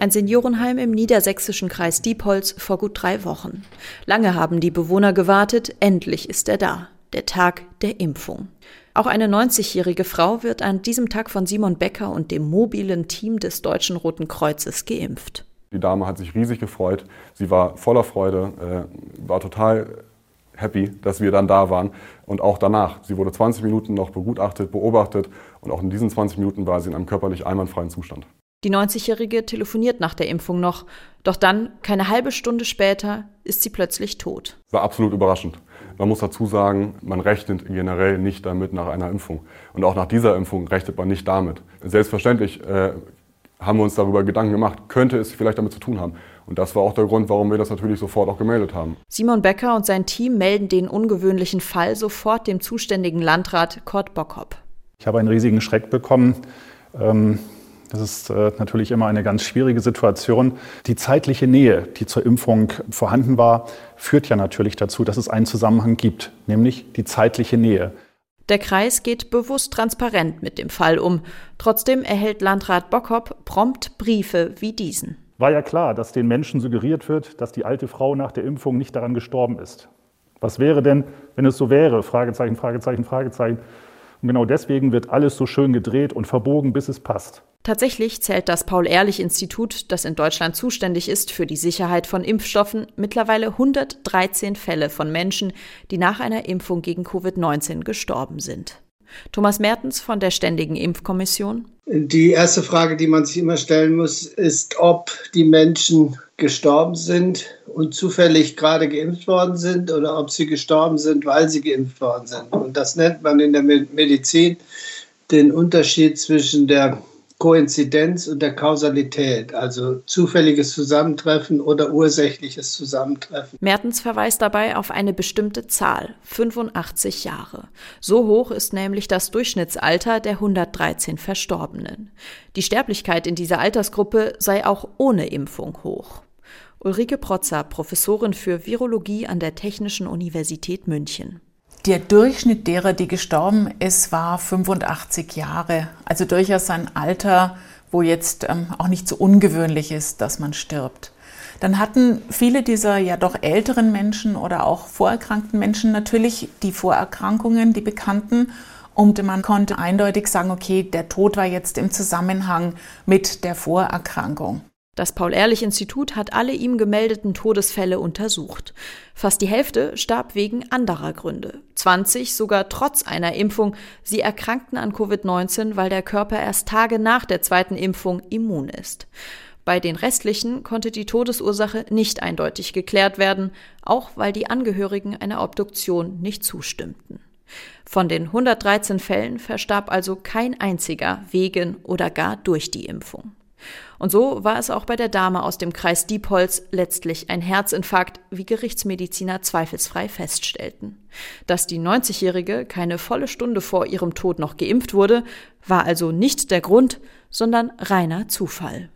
Ein Seniorenheim im niedersächsischen Kreis Diepholz vor gut drei Wochen. Lange haben die Bewohner gewartet, endlich ist er da. Der Tag der Impfung. Auch eine 90-jährige Frau wird an diesem Tag von Simon Becker und dem mobilen Team des Deutschen Roten Kreuzes geimpft. Die Dame hat sich riesig gefreut. Sie war voller Freude, äh, war total happy, dass wir dann da waren. Und auch danach. Sie wurde 20 Minuten noch begutachtet, beobachtet. Und auch in diesen 20 Minuten war sie in einem körperlich einwandfreien Zustand. Die 90-Jährige telefoniert nach der Impfung noch. Doch dann, keine halbe Stunde später, ist sie plötzlich tot. War absolut überraschend. Man muss dazu sagen, man rechnet generell nicht damit nach einer Impfung. Und auch nach dieser Impfung rechnet man nicht damit. Selbstverständlich äh, haben wir uns darüber Gedanken gemacht, könnte es vielleicht damit zu tun haben. Und das war auch der Grund, warum wir das natürlich sofort auch gemeldet haben. Simon Becker und sein Team melden den ungewöhnlichen Fall sofort dem zuständigen Landrat Kurt Bockhopp. Ich habe einen riesigen Schreck bekommen. Ähm, das ist äh, natürlich immer eine ganz schwierige Situation. Die zeitliche Nähe, die zur Impfung vorhanden war, führt ja natürlich dazu, dass es einen Zusammenhang gibt, nämlich die zeitliche Nähe. Der Kreis geht bewusst transparent mit dem Fall um. Trotzdem erhält Landrat Bockhopp prompt Briefe wie diesen. War ja klar, dass den Menschen suggeriert wird, dass die alte Frau nach der Impfung nicht daran gestorben ist. Was wäre denn, wenn es so wäre? Fragezeichen, Fragezeichen, Fragezeichen. Und genau deswegen wird alles so schön gedreht und verbogen, bis es passt. Tatsächlich zählt das Paul-Ehrlich-Institut, das in Deutschland zuständig ist für die Sicherheit von Impfstoffen, mittlerweile 113 Fälle von Menschen, die nach einer Impfung gegen Covid-19 gestorben sind. Thomas Mertens von der Ständigen Impfkommission. Die erste Frage, die man sich immer stellen muss, ist, ob die Menschen gestorben sind und zufällig gerade geimpft worden sind oder ob sie gestorben sind, weil sie geimpft worden sind. Und das nennt man in der Medizin den Unterschied zwischen der Koinzidenz und der Kausalität, also zufälliges Zusammentreffen oder ursächliches Zusammentreffen. Mertens verweist dabei auf eine bestimmte Zahl, 85 Jahre. So hoch ist nämlich das Durchschnittsalter der 113 Verstorbenen. Die Sterblichkeit in dieser Altersgruppe sei auch ohne Impfung hoch. Ulrike Protzer, Professorin für Virologie an der Technischen Universität München. Der Durchschnitt derer, die gestorben ist, war 85 Jahre. Also durchaus ein Alter, wo jetzt ähm, auch nicht so ungewöhnlich ist, dass man stirbt. Dann hatten viele dieser ja doch älteren Menschen oder auch vorerkrankten Menschen natürlich die Vorerkrankungen, die bekannten. Und man konnte eindeutig sagen, okay, der Tod war jetzt im Zusammenhang mit der Vorerkrankung. Das Paul-Ehrlich-Institut hat alle ihm gemeldeten Todesfälle untersucht. Fast die Hälfte starb wegen anderer Gründe. 20 sogar trotz einer Impfung. Sie erkrankten an Covid-19, weil der Körper erst Tage nach der zweiten Impfung immun ist. Bei den restlichen konnte die Todesursache nicht eindeutig geklärt werden, auch weil die Angehörigen einer Obduktion nicht zustimmten. Von den 113 Fällen verstarb also kein einziger wegen oder gar durch die Impfung. Und so war es auch bei der Dame aus dem Kreis Diepholz letztlich ein Herzinfarkt, wie Gerichtsmediziner zweifelsfrei feststellten. Dass die 90-Jährige keine volle Stunde vor ihrem Tod noch geimpft wurde, war also nicht der Grund, sondern reiner Zufall.